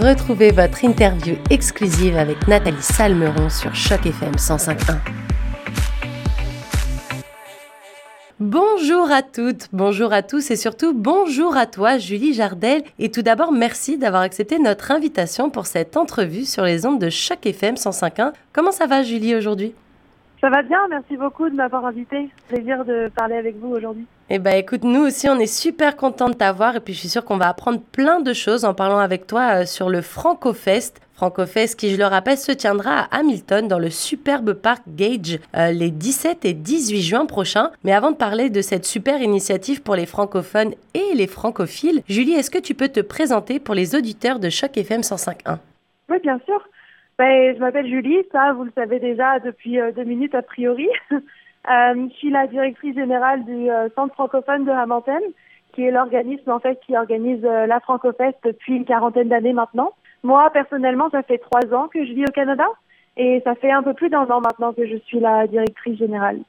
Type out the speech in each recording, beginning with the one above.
Retrouvez votre interview exclusive avec Nathalie Salmeron sur Choc FM 105.1. Bonjour à toutes, bonjour à tous et surtout bonjour à toi Julie Jardel. Et tout d'abord, merci d'avoir accepté notre invitation pour cette entrevue sur les ondes de Choc FM 105.1. Comment ça va Julie aujourd'hui? Ça va bien, merci beaucoup de m'avoir invité. Plaisir de parler avec vous aujourd'hui. Eh bien, écoute, nous aussi, on est super contents de t'avoir et puis je suis sûre qu'on va apprendre plein de choses en parlant avec toi euh, sur le FrancoFest. FrancoFest qui, je le rappelle, se tiendra à Hamilton dans le superbe parc Gage euh, les 17 et 18 juin prochains. Mais avant de parler de cette super initiative pour les francophones et les francophiles, Julie, est-ce que tu peux te présenter pour les auditeurs de Choc FM 105.1 Oui, bien sûr. Ben, je m'appelle Julie, ça vous le savez déjà depuis euh, deux minutes a priori. euh, je suis la directrice générale du euh, Centre francophone de Hamilton, qui est l'organisme en fait qui organise la Francofest depuis une quarantaine d'années maintenant. Moi personnellement, ça fait trois ans que je vis au Canada et ça fait un peu plus d'un an maintenant que je suis la directrice générale.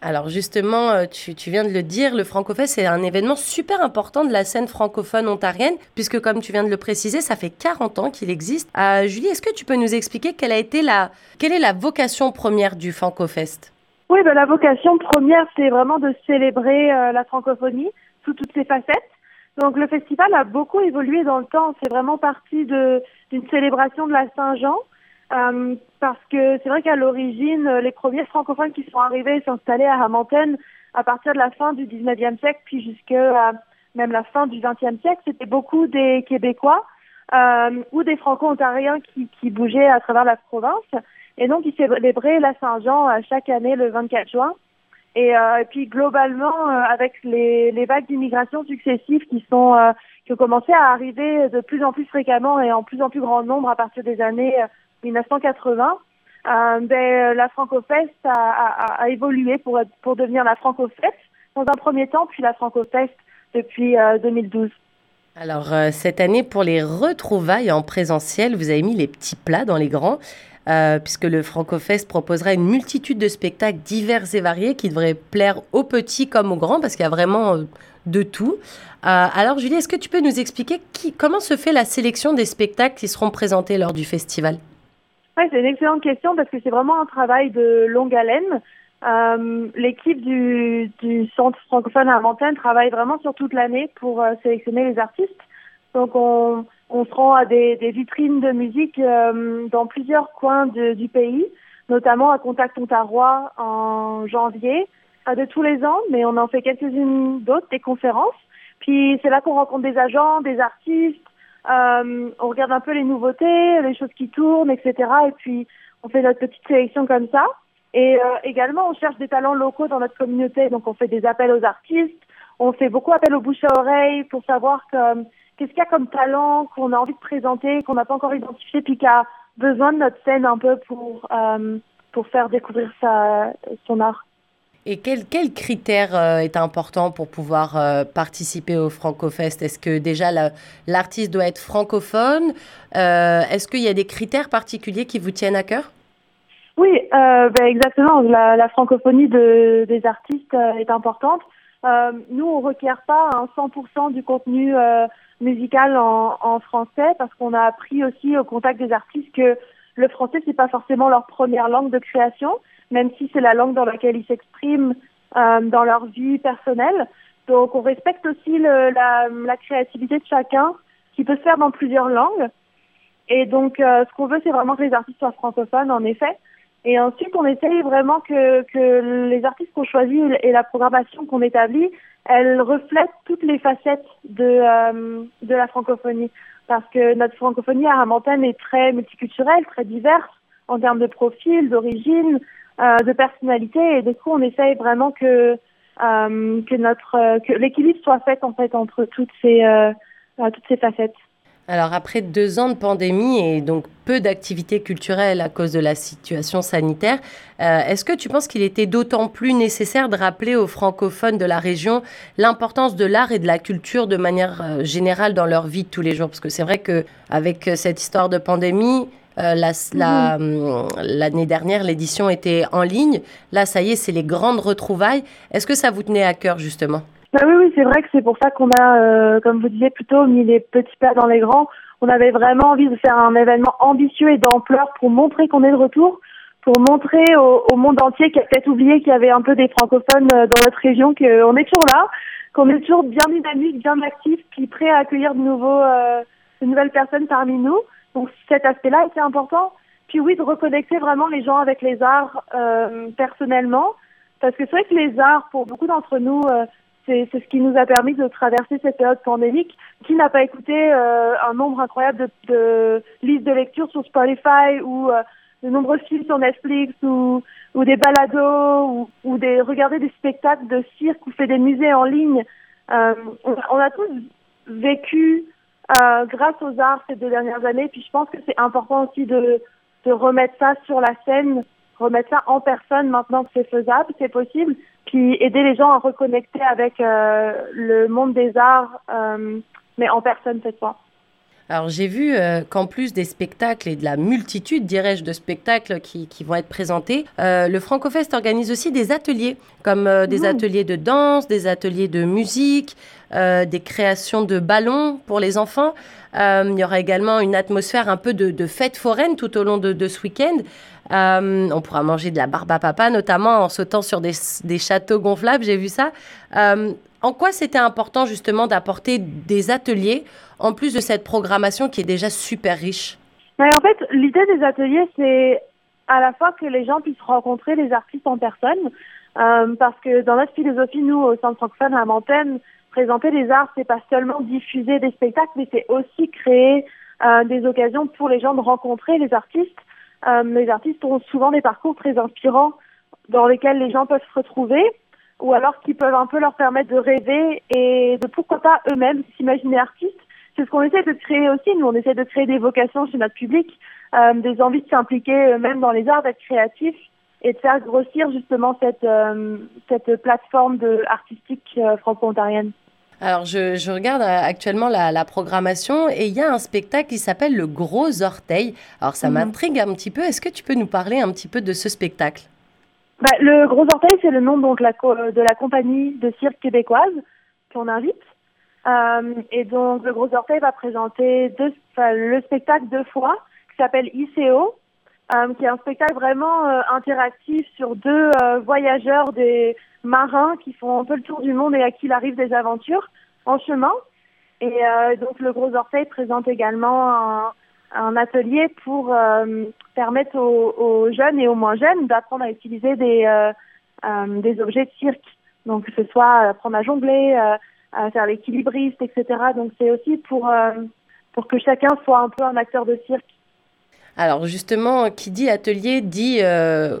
Alors justement, euh, tu, tu, viens de le dire, le Francofest, c'est un événement super important de la scène francophone ontarienne, puisque comme tu viens de le préciser, ça fait 40 ans qu'il existe. Euh, Julie, est-ce que tu peux nous expliquer quelle, a été la, quelle est la vocation première du Francofest? Oui, ben, la vocation première, c'est vraiment de célébrer euh, la francophonie sous toutes ses facettes. Donc le festival a beaucoup évolué dans le temps. C'est vraiment parti d'une célébration de la Saint-Jean euh, parce que c'est vrai qu'à l'origine, euh, les premiers francophones qui sont arrivés s'installer à Hamilton à partir de la fin du 19e siècle, puis jusqu'à même la fin du 20e siècle, c'était beaucoup des Québécois euh, ou des Franco-Ontariens qui, qui bougeaient à travers la province. Et donc, ils célébraient la Saint-Jean euh, chaque année le 24 juin. Et, euh, et puis, globalement, euh, avec les, les vagues d'immigration successives qui sont qui ont commencé à arriver de plus en plus fréquemment et en plus en plus grand nombre à partir des années 1980, euh, ben, la Francofest a, a, évolué pour, pour devenir la Francofest dans un premier temps, puis la Francofest depuis euh, 2012. Alors, euh, cette année, pour les retrouvailles en présentiel, vous avez mis les petits plats dans les grands, euh, puisque le Francofest proposera une multitude de spectacles divers et variés qui devraient plaire aux petits comme aux grands, parce qu'il y a vraiment euh, de tout. alors, Julie, est-ce que tu peux nous expliquer comment se fait la sélection des spectacles qui seront présentés lors du festival? Oui, c'est une excellente question parce que c'est vraiment un travail de longue haleine. Euh, L'équipe du, Centre francophone à Montagne travaille vraiment sur toute l'année pour euh, sélectionner les artistes. Donc on, se rend à des, vitrines de musique euh, dans plusieurs coins du pays, notamment à Contact Ontario en janvier de tous les ans, mais on en fait quelques-unes d'autres, des conférences. Puis c'est là qu'on rencontre des agents, des artistes, euh, on regarde un peu les nouveautés, les choses qui tournent, etc. Et puis, on fait notre petite sélection comme ça. Et euh, également, on cherche des talents locaux dans notre communauté. Donc, on fait des appels aux artistes. On fait beaucoup appel aux bouche à oreille pour savoir que, qu'est-ce qu'il y a comme talent qu'on a envie de présenter, qu'on n'a pas encore identifié, puis qui a besoin de notre scène un peu pour, euh, pour faire découvrir sa, son art. Et quel, quel critère euh, est important pour pouvoir euh, participer au Francofest? Est-ce que déjà l'artiste doit être francophone? Euh, Est-ce qu'il y a des critères particuliers qui vous tiennent à cœur? Oui, ben exactement. La, francophonie de, des artistes est importante. nous, on ne requiert pas un 100% du contenu musical en, français parce qu'on a appris aussi au contact des artistes que le français, c'est pas forcément leur première langue de création même si c'est la langue dans laquelle ils s'expriment euh, dans leur vie personnelle. Donc on respecte aussi le, la, la, créativité de chacun, qui peut se faire dans plusieurs langues. Et donc euh, ce qu'on veut, c'est vraiment que les artistes soient francophones, en effet. Et ensuite, on essaye vraiment que, que les artistes qu'on choisit et la programmation qu'on établit, elle reflète toutes les facettes de, euh, de la francophonie. Parce que notre francophonie à Hamilton est très multiculturelle, très diverse en termes de profil, d'origine, de personnalité et du coup on essaye vraiment que euh, que notre euh, que l'équilibre soit fait en fait entre toutes ces euh, toutes ces facettes. Alors après deux ans de pandémie et donc peu d'activités culturelles à cause de la situation sanitaire, euh, est-ce que tu penses qu'il était d'autant plus nécessaire de rappeler aux francophones de la région l'importance de l'art et de la culture de manière euh, générale dans leur vie de tous les jours? Parce que c'est vrai que avec cette histoire de pandémie, euh, L'année la, dernière, l'édition était en ligne. Là, ça y est, c'est les grandes retrouvailles. Est-ce que ça vous tenait à cœur, justement? Bah oui, oui, c'est vrai que c'est pour ça qu'on a, euh, comme vous disiez, plutôt mis les petits plats dans les grands. on avait vraiment envie de faire un événement ambitieux et d'ampleur pour montrer qu'on est de retour, pour montrer au, monde entier qui a peut-être oublié qu'il y avait un peu des francophones euh, dans notre région, qu'on est toujours là, qu'on est toujours bien dynamique, bien actif, puis prêt à accueillir de nouveaux, euh, de nouvelles personnes parmi nous. Donc cet aspect-là était important. Puis oui, de reconnecter vraiment les gens avec les arts euh, personnellement, parce que c'est vrai que les arts, pour beaucoup d'entre nous, euh, c'est ce qui nous a permis de traverser cette période pandémique. Qui n'a pas écouté euh, un nombre incroyable de, de, listes de lecture sur Spotify ou euh, de nombreux films sur Netflix ou, ou des balados ou, ou des regarder des spectacles de cirque ou fait des musées en ligne. Euh, on, on, a tous vécu euh, grâce aux arts ces deux dernières années. Puis je pense que c'est important aussi de, de remettre ça sur la scène, remettre ça en personne maintenant que c'est faisable, c'est possible puis aider les gens à reconnecter avec euh, le monde des arts, euh, mais en personne cette fois. Alors j'ai vu euh, qu'en plus des spectacles et de la multitude, dirais-je, de spectacles qui, qui vont être présentés, euh, le Francofest organise aussi des ateliers, comme euh, des mmh. ateliers de danse, des ateliers de musique, des créations de ballons pour les enfants. il y aura également une atmosphère un peu de, fête foraine tout au long de, ce week-end. Euh, on pourra manger de la barbe à papa, notamment en sautant sur des, châteaux gonflables, j'ai vu ça. Euh, en quoi c'était important justement d'apporter des ateliers en plus de cette programmation qui est déjà super riche? Mais En fait, l'idée des ateliers, c'est à la fois que les gens puissent rencontrer les artistes en personne, euh, parce que dans notre philosophie, nous, au Centre francophone à Montaigne, présenter les arts, c'est pas seulement diffuser des spectacles, mais c'est aussi créer euh, des occasions pour les gens de rencontrer les artistes euh, les artistes ont souvent des parcours très inspirants dans lesquels les gens peuvent se retrouver ou alors qui peuvent un peu leur permettre de rêver et de pourquoi pas eux-mêmes s'imaginer artistes. C'est ce qu'on essaie de créer aussi. Nous, on essaie de créer des vocations chez notre public, euh, des envies de s'impliquer eux-mêmes dans les arts, d'être créatifs et de faire grossir justement cette, plateforme artistique euh, franco-ontarienne. Alors, je, je, regarde euh, actuellement la, la programmation et il y a un spectacle qui s'appelle Le Gros Orteil. Alors, ça mmh. m'intrigue un petit peu. Est-ce que tu peux nous parler un petit peu de ce spectacle? Bah, Le Gros Orteil, c'est le nom donc la, de la compagnie de cirque québécoise qu'on invite. Euh, et donc, Le Gros Orteil va présenter deux, le spectacle deux fois qui s'appelle ICO, euh, qui est un spectacle vraiment euh, interactif sur deux euh, voyageurs, des marins qui font un peu le tour du monde et à qui il arrive des aventures en chemin. Et euh, donc le Gros Orteil présente également un, un atelier pour permettre aux, aux, jeunes et aux moins jeunes d'apprendre à utiliser des, des objets de cirque. Donc que ce soit apprendre à jongler, à faire l'équilibriste, etc. Donc c'est aussi pour, pour que chacun soit un peu un acteur de cirque alors justement, qui dit atelier dit euh,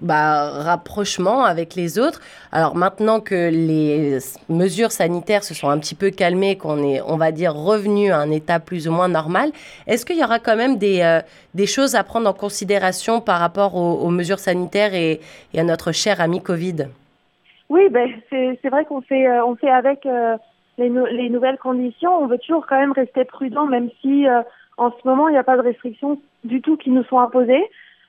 bah, rapprochement avec les autres. Alors maintenant que les mesures sanitaires se sont un petit peu calmées, qu'on est, on va dire, revenu à un état plus ou moins normal, est-ce qu'il y aura quand même des, euh, des choses à prendre en considération par rapport aux, mesures sanitaires et, à notre cher ami Covid? Oui, ben, c'est vrai qu'on fait, euh, on fait avec les, les, nouvelles conditions. On veut toujours quand même rester prudent, même si en ce moment, il n'y a pas de restrictions du tout qui nous sont imposées.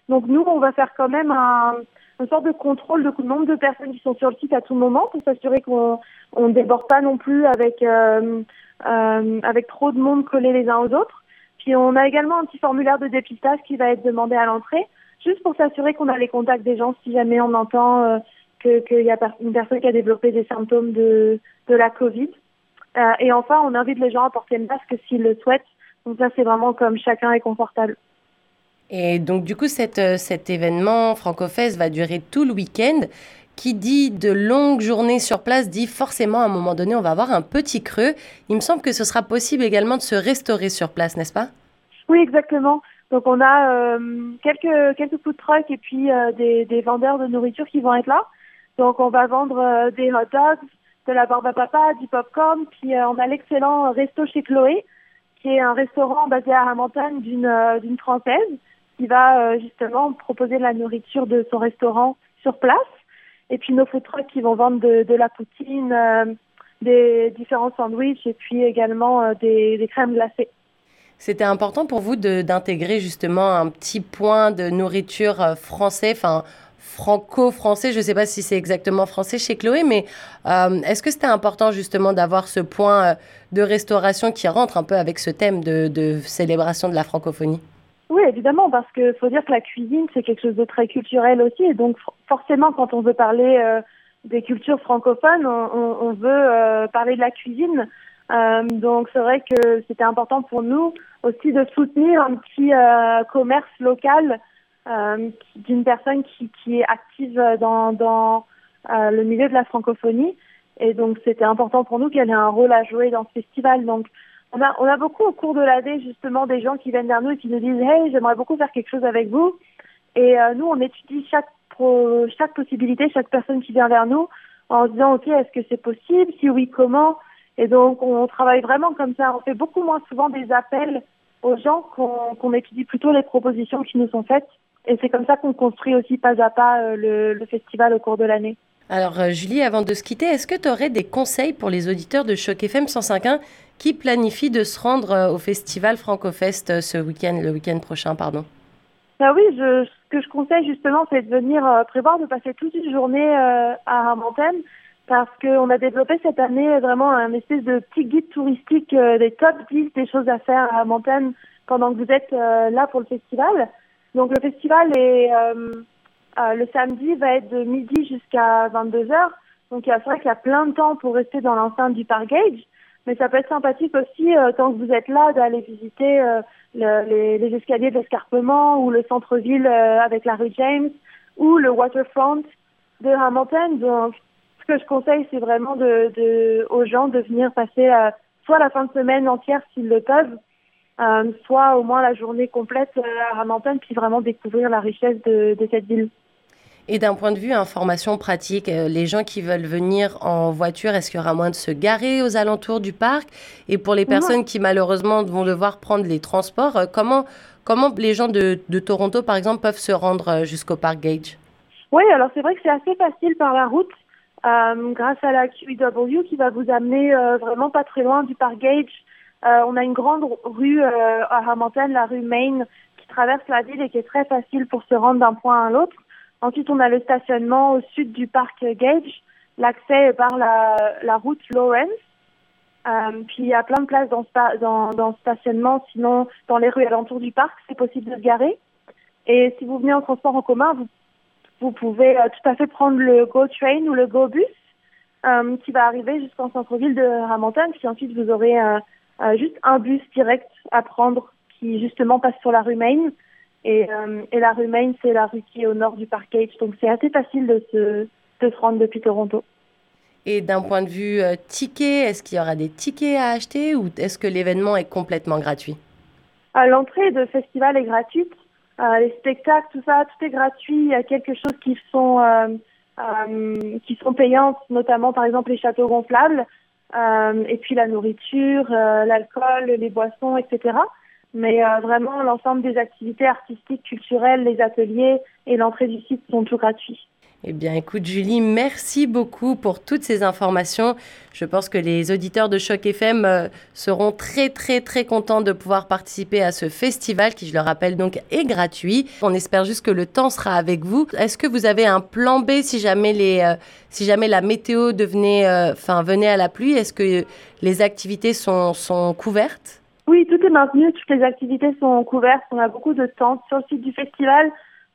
Donc nous, on va faire quand même un, une sorte de contrôle de nombre de personnes qui sont sur le site à tout moment pour s'assurer qu'on ne déborde pas non plus avec, euh, euh, avec trop de monde collé les uns aux autres. Puis on a également un petit formulaire de dépistage qui va être demandé à l'entrée, juste pour s'assurer qu'on a les contacts des gens si jamais on entend euh, qu'il y a une personne qui a développé des symptômes de, la Covid. Et enfin, on invite les gens à porter le masque s'ils le souhaitent donc ça, c'est vraiment comme chacun est confortable. Et donc du coup, cette, euh, cet événement FrancoFest va durer tout le week-end. Qui dit de longues journées sur place dit forcément à un moment donné, on va avoir un petit creux. Il me semble que ce sera possible également de se restaurer sur place, n'est-ce pas? Oui, exactement. Donc on a euh, quelques quelques food trucks et puis euh, des, des vendeurs de nourriture qui vont être là. Donc on va vendre euh, des hot dogs, de la barbe à papa, du popcorn, puis on a l'excellent resto chez Chloé qui est un restaurant basé à Ramontagne d'une euh, d'une française qui va euh, justement proposer la nourriture de son restaurant sur place. Et puis nos food trucks qui vont vendre de, de la poutine, euh, des différents sandwichs et puis également des, des crèmes glacées. C'était important pour vous d'intégrer justement un petit point de nourriture français, enfin franco-français. Je ne sais pas si c'est exactement français chez Chloé, mais euh, est-ce que c'était important justement d'avoir ce point euh, de restauration qui rentre un peu avec ce thème de, célébration de la francophonie? Oui, évidemment, parce qu'il faut dire que la cuisine, c'est quelque chose de très culturel aussi. Et donc, forcément, quand on veut parler euh, des cultures francophones, on, veut parler de la cuisine. donc, c'est vrai que c'était important pour nous aussi de soutenir un petit commerce local d'une personne qui, qui est active dans, dans euh, le milieu de la francophonie. Et donc, c'était important pour nous qu'elle ait un rôle à jouer dans ce festival. Donc, on a, on a beaucoup au cours de l'année, justement, des gens qui viennent vers nous et qui nous disent Hey, j'aimerais beaucoup faire quelque chose avec vous. Et euh, nous, on étudie chaque, chaque possibilité, chaque personne qui vient vers nous en se disant Ok, est-ce que c'est possible? Si oui, comment? Et donc, on travaille vraiment comme ça. On fait beaucoup moins souvent des appels aux gens qu'on étudie plutôt les propositions qui nous sont faites. Et c'est comme ça qu'on construit aussi pas à pas euh, le, festival au cours de l'année. Alors euh, Julie, avant de se quitter, est-ce que tu aurais des conseils pour les auditeurs de Choc FM 105.1 qui planifient de se rendre euh, au festival FrancoFest ce week-end, le week-end prochain, pardon? Bah oui, je, ce que je conseille justement, c'est de venir prévoir de passer toute une journée à Armantène parce qu'on a développé cette année vraiment un espèce de petit guide touristique des top 10 des choses à faire à Armantène pendant que vous êtes là pour le festival. Donc le festival est euh, euh, le samedi va être de midi jusqu'à 22 h Donc c'est vrai qu'il y a plein de temps pour rester dans l'enceinte du Park mais ça peut être sympathique aussi euh, tant que vous êtes là d'aller visiter euh, le, les, les, escaliers de l'escarpement ou le centre-ville avec la rue James ou le waterfront de Hamilton. Donc ce que je conseille c'est vraiment de, de, aux gens de venir passer soit la fin de semaine entière s'ils le peuvent euh, soit au moins la journée complète euh, à Ramanton, puis vraiment découvrir la richesse de, cette ville. Et d'un point de vue information pratique, euh, les gens qui veulent venir en voiture, est-ce qu'il y aura moins de se garer aux alentours du parc? Et pour les personnes qui malheureusement vont devoir prendre les transports, comment, comment les gens de, de Toronto, par exemple, peuvent se rendre jusqu'au parc Gage? Oui, alors c'est vrai que c'est assez facile par la route. grâce à la QEW qui va vous amener vraiment pas très loin du parc Gage euh, on a une grande rue euh, à Hamilton, la rue Main, qui traverse la ville et qui est très facile pour se rendre d'un point à l'autre. Ensuite, on a le stationnement au sud du parc Gage, l'accès par la, route Lawrence. Euh, puis il y a plein de places dans, dans, dans stationnement, sinon dans les rues alentour du parc, c'est possible de se garer. Et si vous venez en transport en commun, vous, pouvez euh, tout à fait prendre le Go Train ou le Go Bus euh, qui va arriver jusqu'en centre-ville de Hamilton. Puis ensuite, vous aurez euh, juste un bus direct à prendre qui justement passe sur la rue Main. Et, euh, et la rue Main, c'est la rue qui est au nord du Park Gage. Donc c'est assez facile de se, de se rendre depuis Toronto. Et d'un point de vue euh, ticket, est-ce qu'il y aura des tickets à acheter ou est-ce que l'événement est complètement gratuit? L'entrée de festival est gratuite. les spectacles, tout ça, tout est gratuit. Il y a quelques choses qui sont, qui sont payantes, notamment par exemple les châteaux gonflables. Euh, et puis la nourriture, euh, l'alcool, les boissons, etc. Mais euh, vraiment, l'ensemble des activités artistiques, culturelles, les ateliers et l'entrée du site sont tout gratuits. Eh bien, écoute, Julie, merci beaucoup pour toutes ces informations. Je pense que les auditeurs de Choc FM euh, seront très, très, très contents de pouvoir participer à ce festival qui, je le rappelle, donc est gratuit. On espère juste que le temps sera avec vous. Est-ce que vous avez un plan B si jamais, les, euh, si jamais la météo devenait, euh, enfin, venait à la pluie? Est-ce que les activités sont, sont couvertes? Oui, tout est maintenu. Toutes les activités sont couvertes. On a beaucoup de tentes sur le site du festival.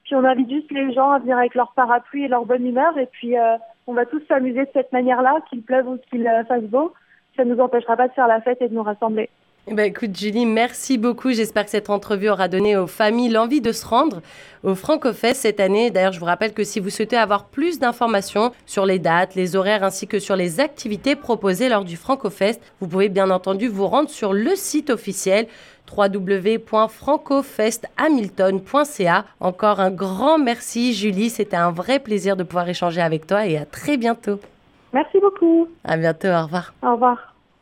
Puis on invite juste les gens à venir avec leur parapluie et leur bonne humeur. Et puis euh, on va tous s'amuser de cette manière-là, qu'il pleuve ou qu'il euh, fasse beau. Ça ne nous empêchera pas de faire la fête et de nous rassembler. Eh ben, écoute, Julie, merci beaucoup. J'espère que cette entrevue aura donné aux familles l'envie de se rendre au FrancoFest cette année. D'ailleurs, je vous rappelle que si vous souhaitez avoir plus d'informations sur les dates, les horaires ainsi que sur les activités proposées lors du FrancoFest, vous pouvez bien entendu vous rendre sur le site officiel www.francofesthamilton.ca. Encore un grand merci, Julie. C'était un vrai plaisir de pouvoir échanger avec toi et à très bientôt. Merci beaucoup. À bientôt. Au revoir. Au revoir.